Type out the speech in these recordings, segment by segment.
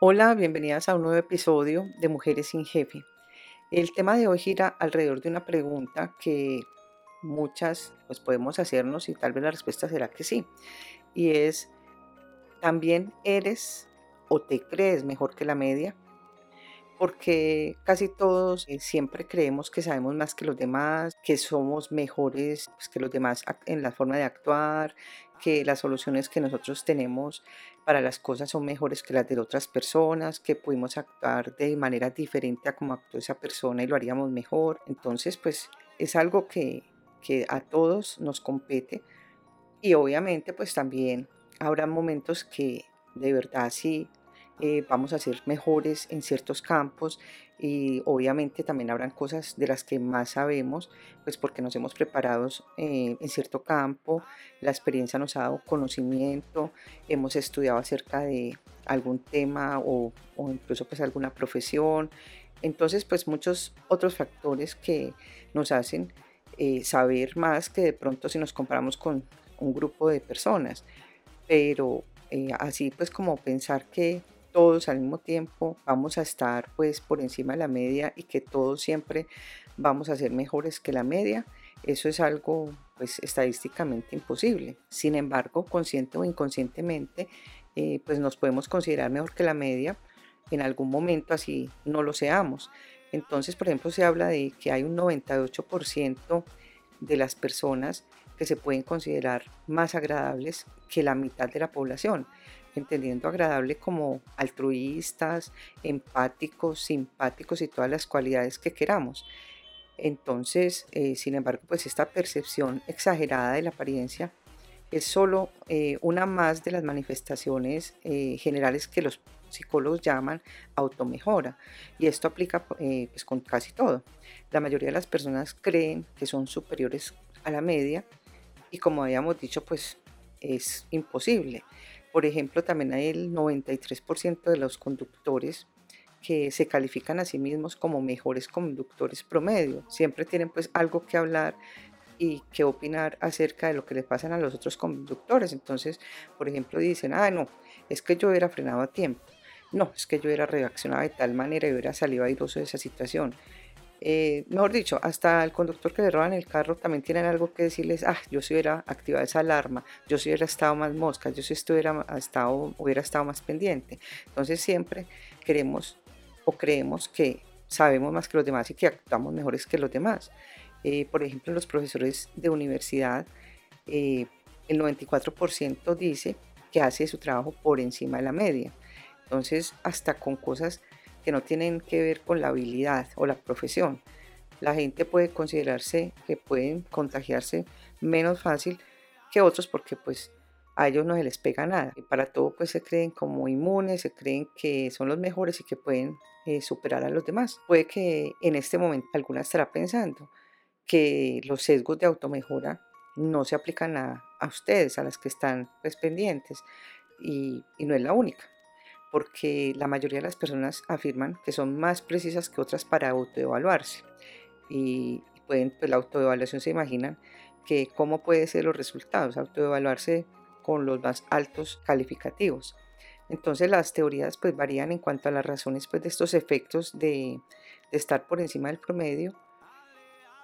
Hola, bienvenidas a un nuevo episodio de Mujeres sin Jefe. El tema de hoy gira alrededor de una pregunta que muchas pues podemos hacernos y tal vez la respuesta será que sí. Y es, ¿también eres o te crees mejor que la media? Porque casi todos eh, siempre creemos que sabemos más que los demás, que somos mejores pues, que los demás en la forma de actuar, que las soluciones que nosotros tenemos para las cosas son mejores que las de otras personas, que pudimos actuar de manera diferente a como actuó esa persona y lo haríamos mejor. Entonces, pues es algo que, que a todos nos compete y obviamente pues también habrá momentos que de verdad sí eh, vamos a ser mejores en ciertos campos y obviamente también habrán cosas de las que más sabemos, pues porque nos hemos preparado eh, en cierto campo, la experiencia nos ha dado conocimiento, hemos estudiado acerca de algún tema o, incluso pues alguna profesión, entonces pues muchos otros factores que nos hacen eh, saber más que de pronto si nos comparamos con un grupo de personas, pero así pues como pensar que todos al mismo tiempo vamos a estar pues por encima de la media y que todos siempre vamos a ser mejores que la media, eso es algo pues estadísticamente imposible. Sin embargo, consciente o inconscientemente, eh, pues nos podemos considerar mejor que la media en algún momento así no lo seamos. Entonces, por ejemplo, se habla de que hay un 98% de las personas que se pueden considerar más agradables que la mitad de la población entendiendo agradable como altruistas, empáticos, simpáticos y todas las cualidades que queramos. Entonces, eh, sin embargo, pues esta percepción exagerada de la apariencia es solo eh, una más de las manifestaciones eh, generales que los psicólogos llaman automejora. Y esto aplica pues con casi todo. La mayoría de las personas creen que son superiores a la media y como habíamos dicho, pues es imposible. Por ejemplo, también hay el 93% de los conductores que se califican a sí mismos como mejores conductores promedio. Siempre tienen pues algo que hablar y que opinar acerca de lo que les pasan a los otros conductores. Entonces, por ejemplo, dicen, ah, no, es que yo hubiera frenado a tiempo. No, es que yo hubiera reaccionado de tal manera y hubiera salido airoso de esa situación. Eh, mejor dicho, hasta el conductor que le roban el carro también tienen algo que decirles, ah, yo si hubiera activado esa alarma, yo si hubiera estado más mosca, yo si estuviera estado, hubiera estado más pendiente. Entonces siempre queremos o creemos que sabemos más que los demás y que actuamos mejores que los demás. Eh, por ejemplo, los profesores de universidad, eh, el 94% dice que hace su trabajo por encima de la media. Entonces, hasta con cosas que no tienen que ver con la habilidad o la profesión. La gente puede considerarse que pueden contagiarse menos fácil que otros porque pues a ellos no se les pega nada. Y para todo pues se creen como inmunes, se creen que son los mejores y que pueden eh, superar a los demás. Puede que en este momento alguna estará pensando que los sesgos de automejora no se aplican a, ustedes, a las que están pues, pendientes y no es la única porque la mayoría de las personas afirman que son más precisas que otras para autoevaluarse. Y pueden, pues la autoevaluación se imaginan que cómo pueden ser los resultados, autoevaluarse con los más altos calificativos. Entonces las teorías pues varían en cuanto a las razones pues, de estos efectos de estar por encima del promedio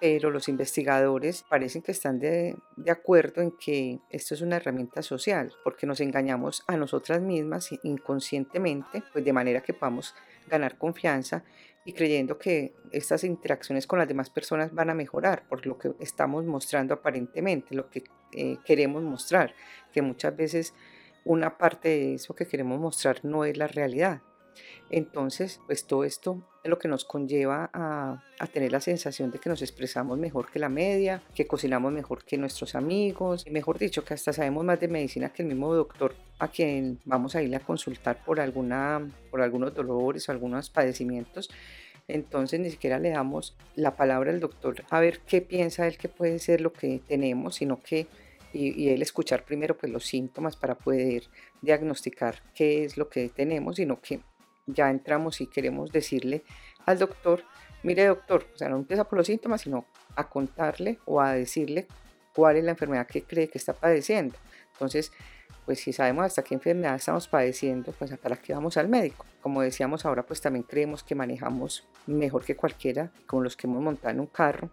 pero los investigadores parecen que están de, acuerdo en que esto es una herramienta social, porque nos engañamos a nosotras mismas inconscientemente, pues de manera que podamos ganar confianza y creyendo que estas interacciones con las demás personas van a mejorar por lo que estamos mostrando aparentemente, lo que eh, queremos mostrar, que muchas veces una parte de eso que queremos mostrar no es la realidad. Entonces, pues todo esto es lo que nos conlleva a, tener la sensación de que nos expresamos mejor que la media, que cocinamos mejor que nuestros amigos, mejor dicho, que hasta sabemos más de medicina que el mismo doctor a quien vamos a ir a consultar por, alguna, por algunos dolores o algunos padecimientos. Entonces ni siquiera le damos la palabra al doctor a ver qué piensa él que puede ser lo que tenemos, sino que y, y, escuchar primero pues los síntomas para poder diagnosticar qué es lo que tenemos, sino que ya entramos y queremos decirle al doctor, mire doctor, o sea, no empieza por los síntomas, sino a contarle o a decirle cuál es la enfermedad que cree que está padeciendo. Entonces, pues si sabemos hasta qué enfermedad estamos padeciendo, pues para qué vamos al médico. Como decíamos ahora, pues también creemos que manejamos mejor que cualquiera, como los que hemos montado en un carro.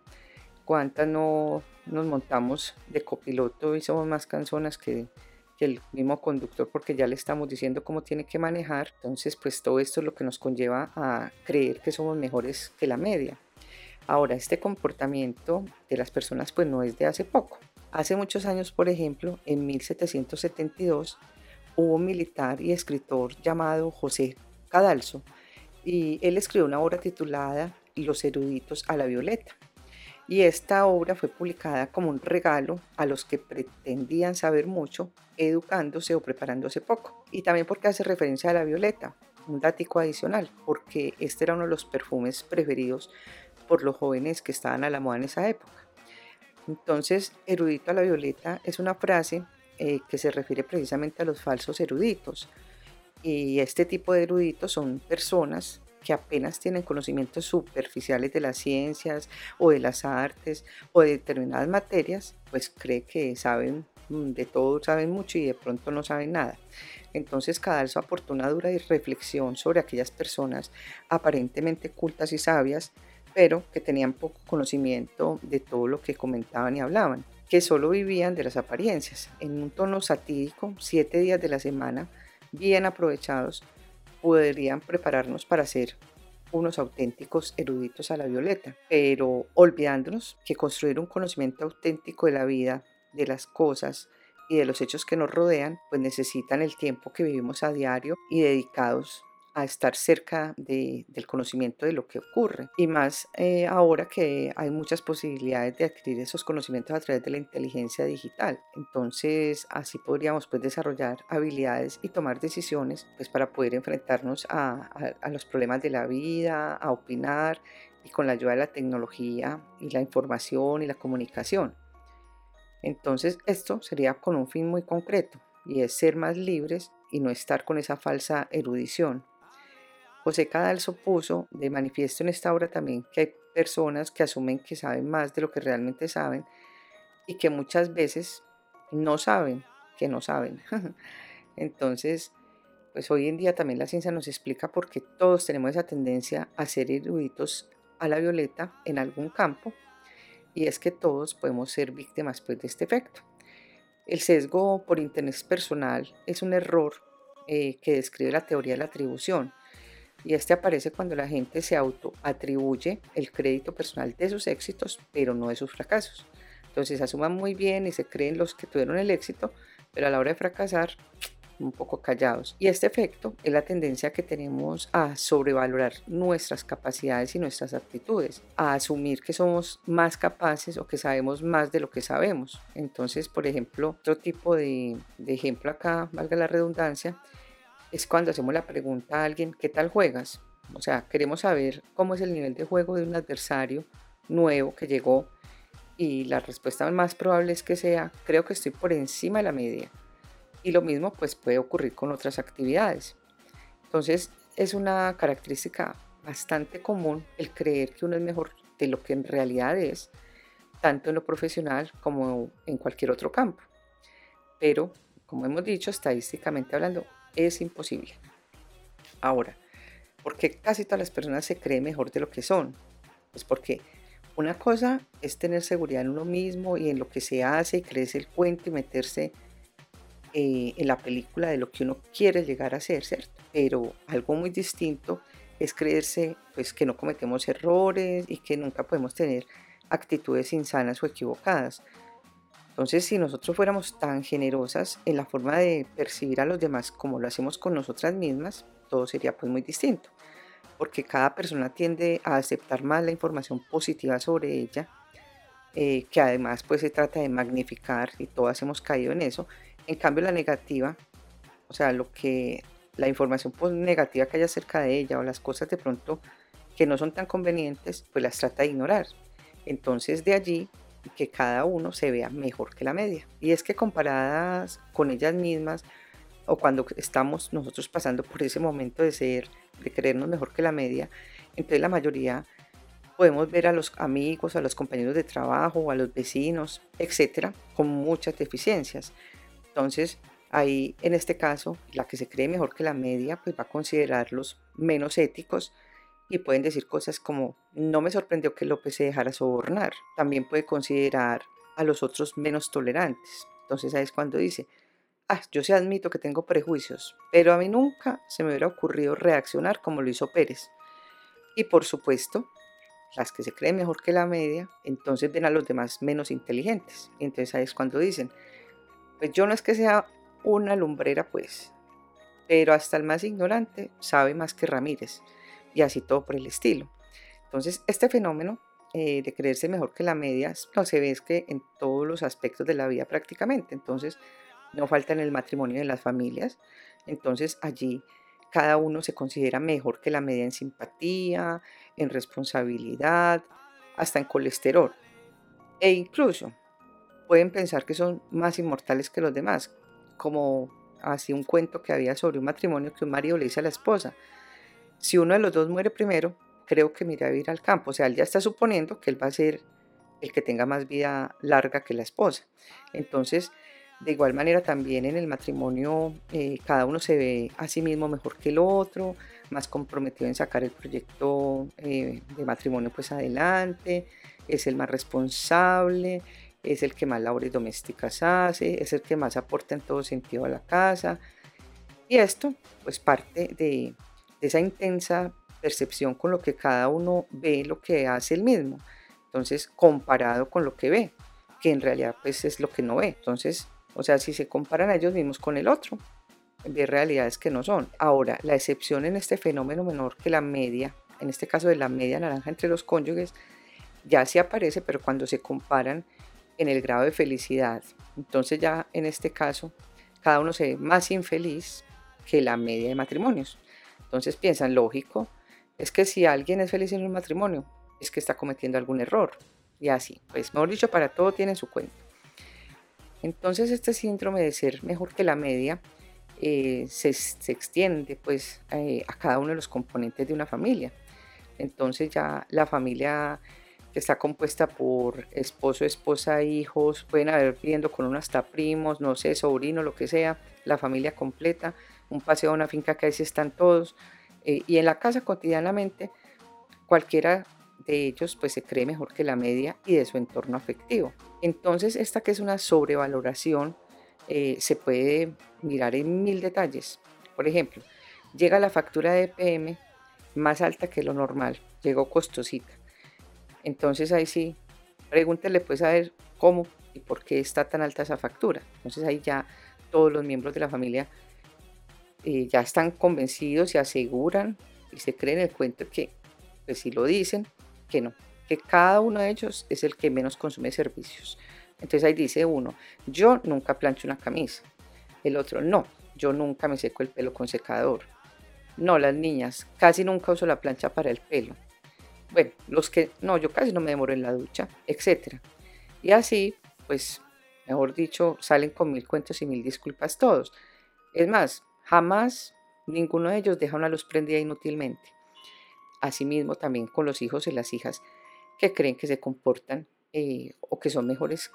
¿Cuántas no nos montamos de copiloto y somos más canzonas que, que el mismo conductor porque ya le estamos diciendo cómo tiene que manejar? Entonces, pues todo esto es lo que nos conlleva a creer que somos mejores que la media. Ahora, este comportamiento de las personas pues no es de hace poco. Hace muchos años, por ejemplo, en 1772, hubo un militar y escritor llamado José Cadalso y él escribió una obra titulada Los eruditos a la violeta. Y esta obra fue publicada como un regalo a los que pretendían saber mucho, educándose o preparándose poco. Y también porque hace referencia a la violeta, un dático adicional, porque este era uno de los perfumes preferidos por los jóvenes que estaban a la moda en esa época. Entonces, erudito a la violeta es una frase eh, que se refiere precisamente a los falsos eruditos. Y este tipo de eruditos son personas que apenas tienen conocimientos superficiales de las ciencias o de las artes o de determinadas materias, pues cree que saben mm, de todo, saben mucho y de pronto no saben nada. Entonces Cadalso aportó una dura reflexión sobre aquellas personas aparentemente cultas y sabias pero que tenían poco conocimiento de todo lo que comentaban y hablaban, que solo vivían de las apariencias. En un tono satírico, siete días de la semana, bien aprovechados, podrían prepararnos para ser unos auténticos eruditos a la violeta, pero olvidándonos que construir un conocimiento auténtico de la vida, de las cosas y de los hechos que nos rodean, pues necesitan el tiempo que vivimos a diario y dedicados a estar cerca del conocimiento de lo que ocurre. Y más eh, ahora que hay muchas posibilidades de adquirir esos conocimientos a través de la inteligencia digital. Entonces así podríamos pues, desarrollar habilidades y tomar decisiones pues, para poder enfrentarnos a, a los problemas de la vida, a opinar y con la ayuda de la tecnología y la información y la comunicación. Entonces esto sería con un fin muy concreto y es ser más libres y no estar con esa falsa erudición. José Cadalso puso de manifiesto en esta obra también que hay personas que asumen que saben más de lo que realmente saben y que muchas veces no saben que no saben. Entonces, pues hoy en día también la ciencia nos explica por qué todos tenemos esa tendencia a ser eruditos a la violeta en algún campo y es que todos podemos ser víctimas pues, de este efecto. El sesgo por interés personal es un error eh, que describe la teoría de la atribución y este aparece cuando la gente se autoatribuye el crédito personal de sus éxitos, pero no de sus fracasos. Entonces asuman muy bien y se creen los que tuvieron el éxito, pero a la hora de fracasar, un poco callados. Y este efecto es la tendencia que tenemos a sobrevalorar nuestras capacidades y nuestras actitudes, a asumir que somos más capaces o que sabemos más de lo que sabemos. Entonces, por ejemplo, otro tipo de, de ejemplo acá, valga la redundancia, es cuando hacemos la pregunta a alguien, ¿qué tal juegas? O sea, queremos saber cómo es el nivel de juego de un adversario nuevo que llegó y la respuesta más probable es que sea, creo que estoy por encima de la media. Y lo mismo pues puede ocurrir con otras actividades. Entonces es una característica bastante común el creer que uno es mejor de lo que en realidad es, tanto en lo profesional como en cualquier otro campo. Pero, como hemos dicho, estadísticamente hablando, es imposible. Ahora, ¿por qué casi todas las personas se creen mejor de lo que son? Pues porque una cosa es tener seguridad en uno mismo y en lo que se hace y creerse el cuento y meterse eh, en la película de lo que uno quiere llegar a ser, ¿cierto? Pero algo muy distinto es creerse pues que no cometemos errores y que nunca podemos tener actitudes insanas o equivocadas. Entonces, si nosotros fuéramos tan generosas en la forma de percibir a los demás como lo hacemos con nosotras mismas, todo sería pues muy distinto, porque cada persona tiende a aceptar más la información positiva sobre ella, eh, que además pues se trata de magnificar y todas hemos caído en eso. En cambio, la negativa, o sea, lo que la información pues, negativa que hay acerca de ella o las cosas de pronto que no son tan convenientes, pues las trata de ignorar. Entonces, de allí que cada uno se vea mejor que la media. Y es que comparadas con ellas mismas o cuando estamos nosotros pasando por ese momento de ser, de creernos mejor que la media, entonces la mayoría podemos ver a los amigos, a los compañeros de trabajo, a los vecinos, etcétera, con muchas deficiencias. Entonces, Ahí, en este caso, la que se cree mejor que la media, pues va a considerarlos menos éticos y pueden decir cosas como, no me sorprendió que López se dejara sobornar. También puede considerar a los otros menos tolerantes. Entonces ahí es cuando dice, ah, yo sí admito que tengo prejuicios, pero a mí nunca se me hubiera ocurrido reaccionar como lo hizo Pérez. Y por supuesto, las que se creen mejor que la media, entonces ven a los demás menos inteligentes. entonces ahí es cuando dicen, pues yo no es que sea una lumbrera, pues, pero hasta el más ignorante sabe más que Ramírez, y así todo por el estilo. Entonces, este fenómeno eh, de creerse mejor que la media, no se ve es que en todos los aspectos de la vida prácticamente. Entonces, no falta en el matrimonio de las familias. Entonces, allí cada uno se considera mejor que la media en simpatía, en responsabilidad, hasta en colesterol. E incluso pueden pensar que son más inmortales que los demás, como así un cuento que había sobre un matrimonio que un marido le dice a la esposa, si uno de los dos muere primero, creo que me iré a vivir al campo. O sea, él ya está suponiendo que él va a ser el que tenga más vida larga que la esposa. Entonces, de igual manera también en el matrimonio eh, cada uno se ve a sí mismo mejor que el otro, más comprometido en sacar el proyecto eh, de matrimonio pues adelante, es el más responsable, es el que más labores domésticas hace, es el que más aporta en todo sentido a la casa. Y esto pues parte de, esa intensa percepción con lo que cada uno ve lo que hace el mismo. Entonces, comparado con lo que ve, que en realidad pues es lo que no ve. Entonces, o sea, si se comparan a ellos mismos con el otro, ve realidades que no son. Ahora, la excepción en este fenómeno menor que la media, en este caso de la media naranja entre los cónyuges, ya sí aparece, pero cuando se comparan en el grado de felicidad. Entonces ya en este caso, cada uno se ve más infeliz que la media de matrimonios. Entonces piensan, lógico, es que si alguien es feliz en un matrimonio, es que está cometiendo algún error. Y así, pues mejor dicho, para todo tiene su cuenta. Entonces este síndrome de ser mejor que la media eh, se, extiende pues eh, a cada uno de los componentes de una familia. Entonces ya la familia que está compuesta por esposo, esposa, hijos, pueden haber viviendo con uno hasta primos, no sé, sobrino, lo que sea, la familia completa, un paseo a una finca que ahí sí están todos, eh, y en la casa cotidianamente, cualquiera de ellos pues se cree mejor que la media y de su entorno afectivo. Entonces, esta que es una sobrevaloración eh, se puede mirar en mil detalles. Por ejemplo, llega la factura de EPM más alta que lo normal, llegó costosita. Entonces ahí sí, pregúntele pues a ver cómo y por qué está tan alta esa factura. Entonces ahí ya todos los miembros de la familia eh, ya están convencidos, y aseguran y se creen el cuento que, pues si lo dicen, que no, que cada uno de ellos es el que menos consume servicios. Entonces ahí dice uno, yo nunca plancho una camisa. El otro, no, yo nunca me seco el pelo con secador. No, las niñas, casi nunca uso la plancha para el pelo. Bueno, los que, no, yo casi no me demoro en la ducha, etc. Y así, pues, mejor dicho, salen con mil cuentos y mil disculpas todos. Es más, Jamás ninguno de ellos deja una luz prendida inútilmente. Asimismo, también con los hijos y las hijas que creen que se comportan eh, o que son mejores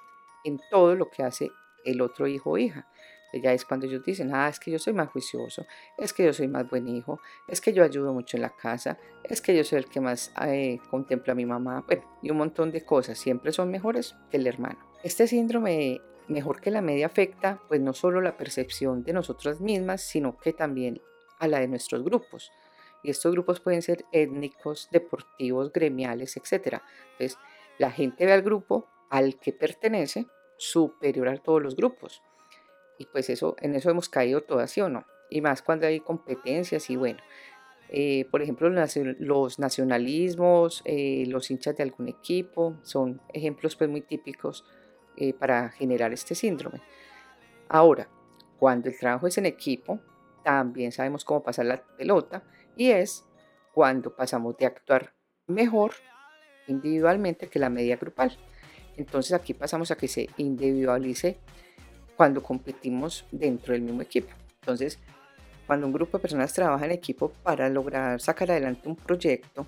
en todo lo que hace el otro hijo o hija. Ya es cuando ellos dicen, ah, es que yo soy más juicioso, es que yo soy más buen hijo, es que yo ayudo mucho en la casa, es que yo soy el que más eh, contempla a mi mamá, bueno, y un montón de cosas, siempre son mejores que el hermano. Este síndrome mejor que la media afecta pues no solo la percepción de nosotras mismas, sino que también a la de nuestros grupos. Y estos grupos pueden ser étnicos, deportivos, gremiales, etc. Entonces, la gente ve al grupo al que pertenece superior a todos los grupos. Y pues eso, en eso hemos caído todas, ¿sí o no? Y más cuando hay competencias y bueno. Eh, por ejemplo, los nacionalismos, eh, los hinchas de algún equipo, son ejemplos pues muy típicos eh, para generar este síndrome. Ahora, cuando el trabajo es en equipo, también sabemos cómo pasar la pelota y es cuando pasamos de actuar mejor individualmente que la media grupal. Entonces aquí pasamos a que se individualice cuando competimos dentro del mismo equipo. Entonces, cuando un grupo de personas trabaja en equipo para lograr sacar adelante un proyecto,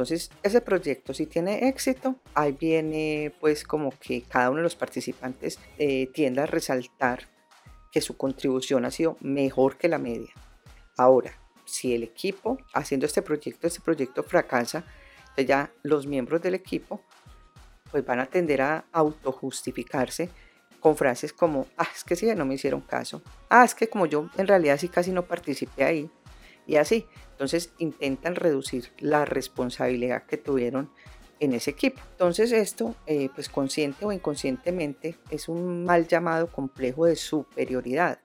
entonces, ese proyecto si tiene éxito, ahí viene pues como que cada uno de los participantes eh, a resaltar que su contribución ha sido mejor que la media. Ahora, si el equipo haciendo este proyecto, este proyecto fracasa, ya los miembros del equipo pues van a tender a autojustificarse con frases como, ah, es que sí, no me hicieron caso, ah, es que como yo en realidad sí casi no participé ahí, y así. Entonces intentan reducir la responsabilidad que tuvieron en ese equipo. Entonces esto, eh, pues consciente o inconscientemente, es un mal llamado complejo de superioridad,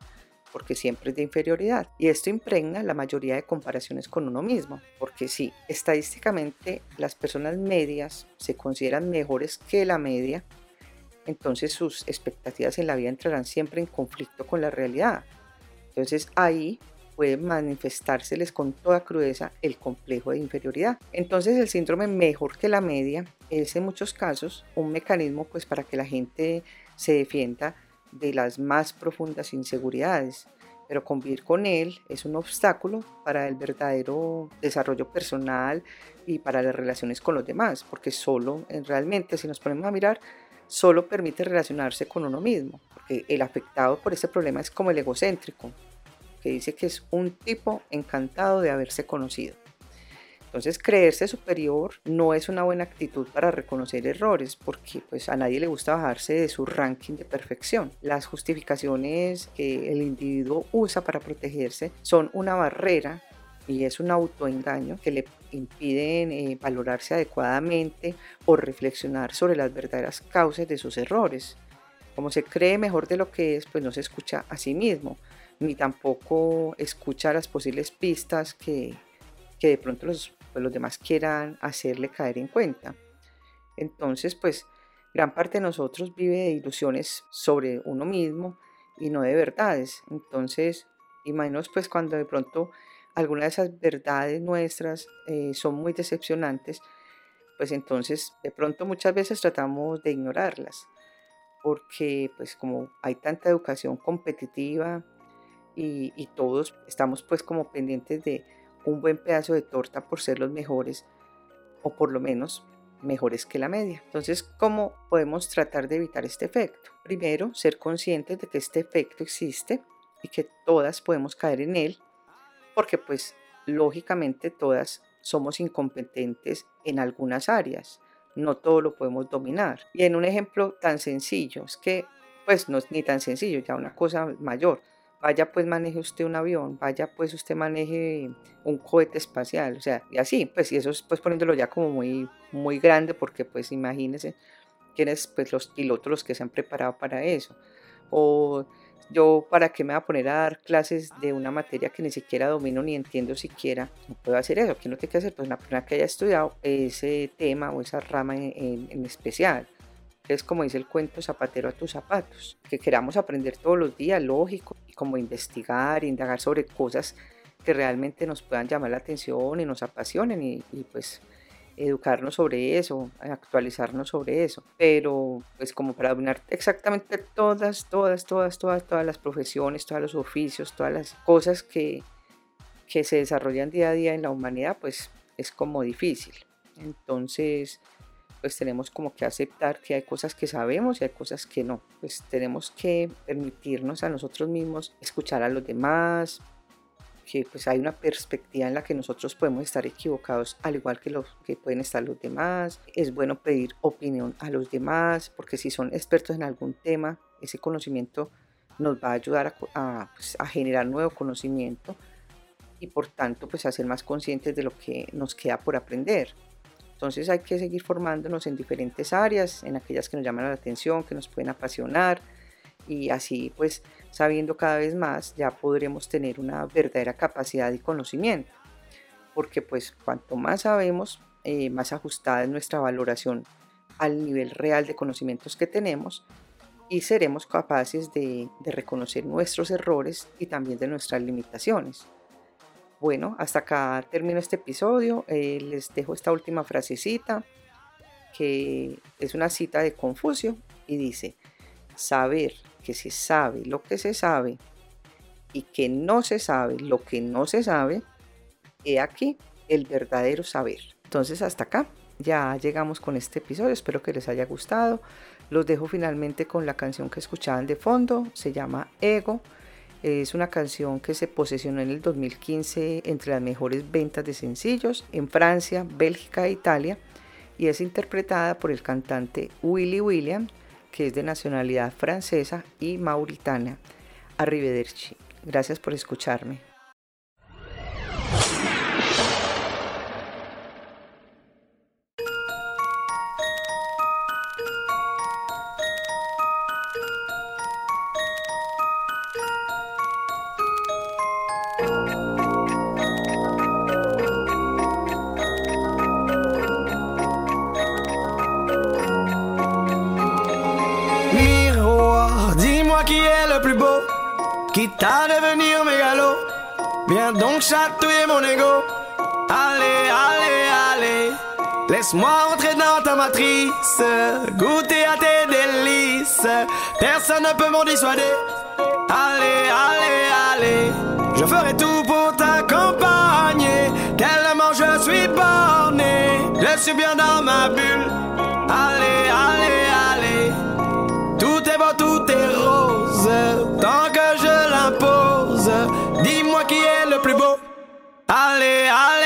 porque siempre es de inferioridad. Y esto impregna la mayoría de comparaciones con uno mismo, porque sí, estadísticamente las personas medias se consideran mejores que la media, entonces sus expectativas en la vida entrarán siempre en conflicto con la realidad. Entonces ahí puede manifestárseles con toda crudeza el complejo de inferioridad. Entonces el síndrome mejor que la media es en muchos casos un mecanismo pues para que la gente se defienda de las más profundas inseguridades, pero convivir con él es un obstáculo para el verdadero desarrollo personal y para las relaciones con los demás, porque solo realmente si nos ponemos a mirar, solo permite relacionarse con uno mismo, porque el afectado por ese problema es como el egocéntrico, que dice que es un tipo encantado de haberse conocido. Entonces, creerse superior no es una buena actitud para reconocer errores, porque pues a nadie le gusta bajarse de su ranking de perfección. Las justificaciones que el individuo usa para protegerse son una barrera y es un autoengaño que le impiden eh, valorarse adecuadamente o reflexionar sobre las verdaderas causas de sus errores. Como se cree mejor de lo que es, pues no se escucha a sí mismo ni tampoco escuchar las posibles pistas que, de pronto los, pues, los demás quieran hacerle caer en cuenta. Entonces, pues gran parte de nosotros vive de ilusiones sobre uno mismo y no de verdades. Entonces, imaginaos pues cuando de pronto algunas de esas verdades nuestras eh, son muy decepcionantes, pues entonces de pronto muchas veces tratamos de ignorarlas, porque pues como hay tanta educación competitiva, y, todos estamos pues como pendientes de un buen pedazo de torta por ser los mejores o por lo menos mejores que la media. Entonces, ¿cómo podemos tratar de evitar este efecto? Primero, ser conscientes de que este efecto existe y que todas podemos caer en él, porque pues lógicamente todas somos incompetentes en algunas áreas, no todo lo podemos dominar. Y en un ejemplo tan sencillo, es que pues no es ni tan sencillo, ya una cosa mayor, vaya pues maneje usted un avión, vaya pues usted maneje un cohete espacial, o sea, y así, pues y eso es pues poniéndolo ya como muy, muy grande porque pues imagínense quiénes pues los pilotos los que se han preparado para eso. O yo para qué me voy a poner a dar clases de una materia que ni siquiera domino ni entiendo siquiera, no puedo hacer eso, ¿qué no tiene que hacer? Pues una persona que haya estudiado ese tema o esa rama en especial. Es como dice el cuento zapatero a tus zapatos, que queramos aprender todos los días, lógico, y como investigar, indagar sobre cosas que realmente nos puedan llamar la atención y nos apasionen y, pues educarnos sobre eso, actualizarnos sobre eso. Pero pues como para dominar exactamente todas, todas, todas, todas, todas las profesiones, todos los oficios, todas las cosas que, que se desarrollan día a día en la humanidad, pues es como difícil. Entonces, pues tenemos como que aceptar que hay cosas que sabemos y hay cosas que no. Pues tenemos que permitirnos a nosotros mismos escuchar a los demás, que pues hay una perspectiva en la que nosotros podemos estar equivocados al igual que los que pueden estar los demás. Es bueno pedir opinión a los demás porque si son expertos en algún tema, ese conocimiento nos va a ayudar a, pues, a generar nuevo conocimiento y por tanto pues a ser más conscientes de lo que nos queda por aprender. Entonces hay que seguir formándonos en diferentes áreas, en aquellas que nos llaman la atención, que nos pueden apasionar y así pues sabiendo cada vez más ya podremos tener una verdadera capacidad y conocimiento. Porque pues cuanto más sabemos, eh, más ajustada es nuestra valoración al nivel real de conocimientos que tenemos y seremos capaces de reconocer nuestros errores y también de nuestras limitaciones. Bueno, hasta acá termino este episodio. Eh, les dejo esta última frasecita, que es una cita de Confucio, y dice, saber que se sabe lo que se sabe y que no se sabe lo que no se sabe, he aquí el verdadero saber. Entonces hasta acá ya llegamos con este episodio, espero que les haya gustado. Los dejo finalmente con la canción que escuchaban de fondo, se llama Ego Es una canción que se posesionó en el 2015 entre las mejores ventas de sencillos en Francia, Bélgica e Italia y es interpretada por el cantante Willy William, que es de nacionalidad francesa y mauritana. Arrivederci. Gracias por escucharme. Laisse-moi rentrer dans ta matrice, goûter à tes délices. Personne ne peut m'en dissuader. Allez, allez, allez. Je ferai tout pour t'accompagner. Tellement je suis borné. Je suis bien dans ma bulle. Allez, allez, allez. Tout est beau, tout est rose. Tant que Dis-moi qui est le plus beau. Allez, allez.